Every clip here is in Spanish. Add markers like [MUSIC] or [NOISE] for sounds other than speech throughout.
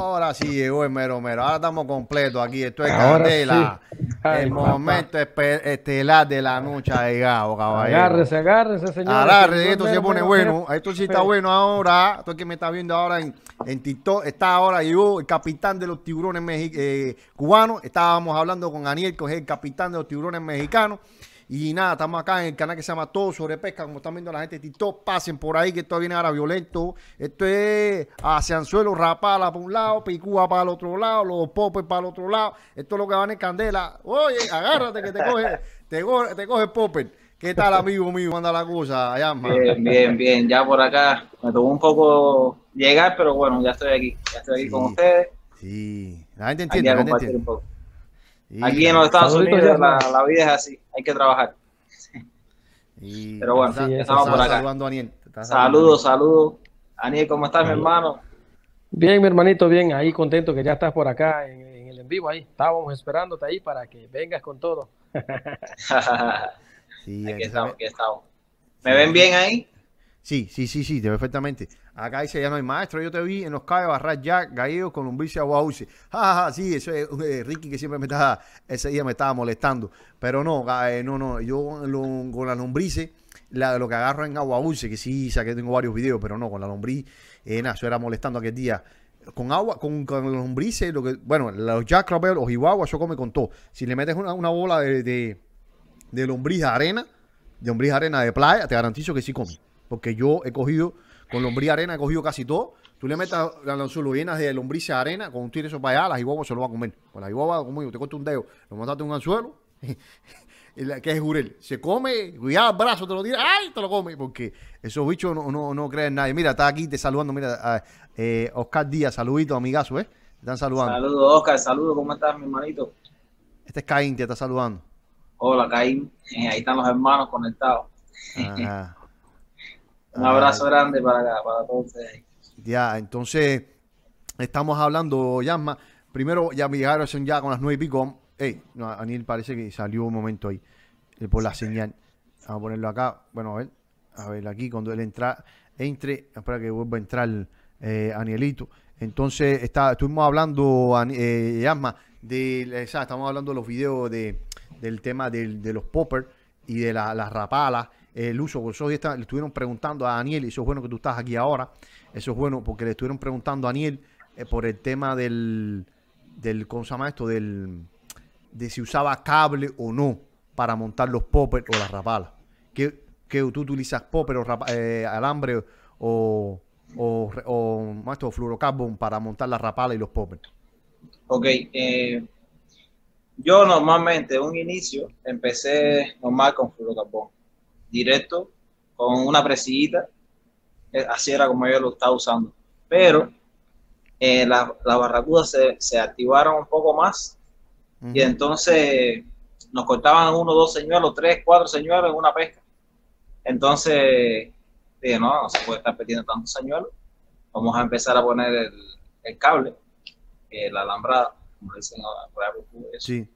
Ahora sí llegó el mero mero. Ahora estamos completos aquí. Esto es Candela. el momento estelar de la noche ha llegado, caballero. Agárrese, agárrese, señor. Agárrese, esto se pone bueno. Esto sí está bueno ahora. Esto que me está viendo ahora en, en TikTok. Está ahora, llegó el capitán de los tiburones eh, cubanos. Estábamos hablando con Aniel, que es el capitán de los tiburones mexicanos. Y nada, estamos acá en el canal que se llama Todo sobre Pesca, como están viendo la gente de TikTok, pasen por ahí que esto viene ahora violento. Esto es hacia Anzuelo, Rapala para un lado, Picúa para el otro lado, los popes para el otro lado. Esto es lo que van en candela. Oye, agárrate que te coge, te coge, te coge popper. ¿Qué tal, amigo mío? Manda la cosa, Bien, bien, bien. Ya por acá me tomó un poco llegar, pero bueno, ya estoy aquí. Ya estoy aquí con ustedes. Sí, la gente entiende, la gente entiende. Aquí en los Estados Unidos la, vida es así, hay que trabajar. [LAUGHS] Pero bueno, estamos por acá. Saludos, saludos. Aniel, ¿cómo estás, mi hermano? Bien, mi hermanito, bien, ahí contento que ya estás por acá en, el en vivo ahí. Estábamos esperándote ahí para que vengas con todo. [LAUGHS] sí, aquí estamos, aquí estamos. ¿Me ven bien ahí? Sí, sí, sí, sí, perfectamente. Acá dice, ya no hay maestro, yo te vi en los cabos barrar ya, gallego con lombrices guauce. [LAUGHS] Ja, ja, sí, eso es eh, Ricky que siempre me estaba, ese día me estaba molestando. Pero no, eh, no, no, yo con la lombrices, lo que agarro en agua dulce, que sí, que tengo varios videos, pero no, con la lombriz, eh, nada, eso era molestando aquel día. Con agua, con, con lombrices, lo que, bueno, los jack los iguaguas, eso come con todo. Si le metes una, bola de, de, de lombriz arena, de lombriz arena de playa, te garantizo que sí come. Porque yo he cogido, con lombriz arena he cogido casi todo. Tú le metes las llenas de lombriz arena, con un tiro eso para allá, las iguabas se lo va a comer. Con las iguabas, como te corta un dedo, lo montaste en un anzuelo, [LAUGHS] que es jurel. Se come, cuidado el brazo, te lo tira, ¡ay! Te lo come, porque esos bichos no, no, no creen nadie. Mira, está aquí te saludando, mira, eh, Oscar Díaz, saludito, amigazo, ¿eh? Te están saludando. Saludos, Oscar, saludos, ¿cómo estás, mi hermanito? Este es Caín, te está saludando. Hola, Caín. Eh, ahí están los hermanos conectados. Ajá. [LAUGHS] Un abrazo grande para, para todos ustedes. Ya, entonces, estamos hablando, Yasma. Primero, ya me llegaron ya con las nueve y pico. Ey, no, Aniel parece que salió un momento ahí eh, por la señal. Vamos a ponerlo acá. Bueno, a ver, a ver aquí cuando él entra, entre, espera que vuelva a entrar eh, Anielito. Entonces, está, estuvimos hablando, eh, Yasma, de, estamos hablando de los videos de, del tema de los poppers y de las rapalas el uso. Por eso le estuvieron preguntando a Daniel, y eso es bueno que tú estás aquí ahora. Eso es bueno porque le estuvieron preguntando a Daniel eh, por el tema del, del, ¿cómo se llama esto? Del, de si usaba cable o no para montar los poppers o las rapalas. ¿Qué, tú utilizas popper o eh, alambre o, o, o, esto, fluorocarbon para montar la rapala y los poppers? Ok, eh, yo normalmente un inicio empecé normal con fluorocarbon directo con una presillita. Eh, así era como yo lo estaba usando. Pero eh, las barracudas se, activaron un poco más y entonces nos cortaban uno, dos señuelos, tres, cuatro señuelos en una pesca. Entonces dije, no, no se puede estar perdiendo tantos señuelos. Vamos a empezar a poner el, cable, eh, la alambrada, como dicen ahora, Sí.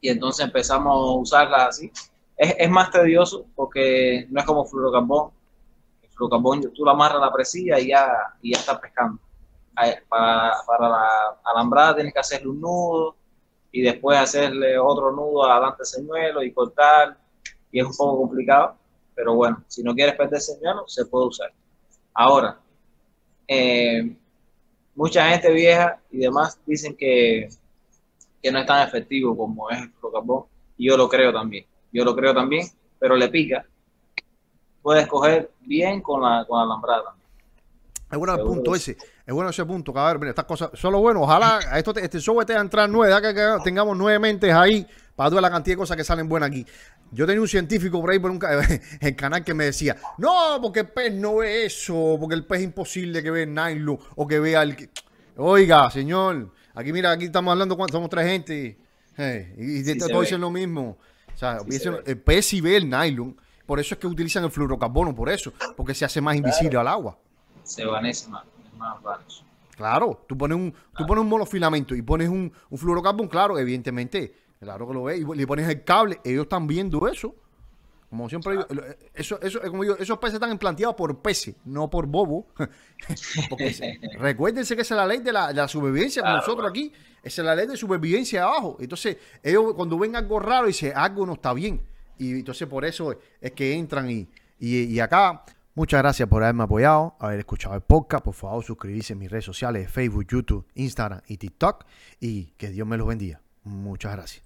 Y entonces empezamos a usarla así es, más tedioso porque no es como fluorocarbón. El fluorocarbón tú lo amarras a la presilla y ya, y ya estás pescando. Para, para la alambrada tienes que hacerle un nudo y después hacerle otro nudo adelante del señuelo y cortar y es un poco complicado, pero bueno, si no quieres perder señuelo, se puede usar. Ahora, eh, mucha gente vieja y demás dicen que, que no es tan efectivo como es el fluorocarbón y yo lo creo también yo lo creo también, pero le pica. Puedes coger bien con la, con la alambrada. Es bueno el punto ese. Es bueno ese punto. ver, mira, estas cosas son lo bueno. Ojalá esto, este show esté a entrar nueve, que, tengamos nueve mentes ahí para toda la cantidad de cosas que salen buenas aquí. Yo tenía un científico por ahí por un [LAUGHS] el canal que me decía, no, porque el pez no ve eso, porque el pez es imposible que vea el nylon o que vea el... Oiga, señor, aquí mira, aquí estamos hablando, somos tres gente y, y todos dicen lo mismo. O sea, el pez y ve el nylon. Por eso es que utilizan el fluorocarbono, por eso. Porque se hace más invisible al agua. Se vanece más, Claro, tú pones un, tú pones un monofilamento y pones un, un fluorocarbono, claro, evidentemente, claro que lo ves, y le pones el cable, ellos están viendo eso. Como siempre digo, lo- eso, eso, como digo, esos peces están implanteados por peces, no por bobo. [LAUGHS] Porque se- [LAUGHS] recuérdense que esa es la ley de la, de la supervivencia, Claro, nosotros aquí, esa es la ley de supervivencia abajo. Entonces, ellos cuando ven algo raro, dicen, algo no está bien. Y entonces por eso es que entran y, y, y acá. Muchas gracias por haberme apoyado, haber escuchado el podcast. Por favor, suscribirse en mis redes sociales, Facebook, YouTube, Instagram y TikTok. Y que Dios me los bendiga. Muchas gracias.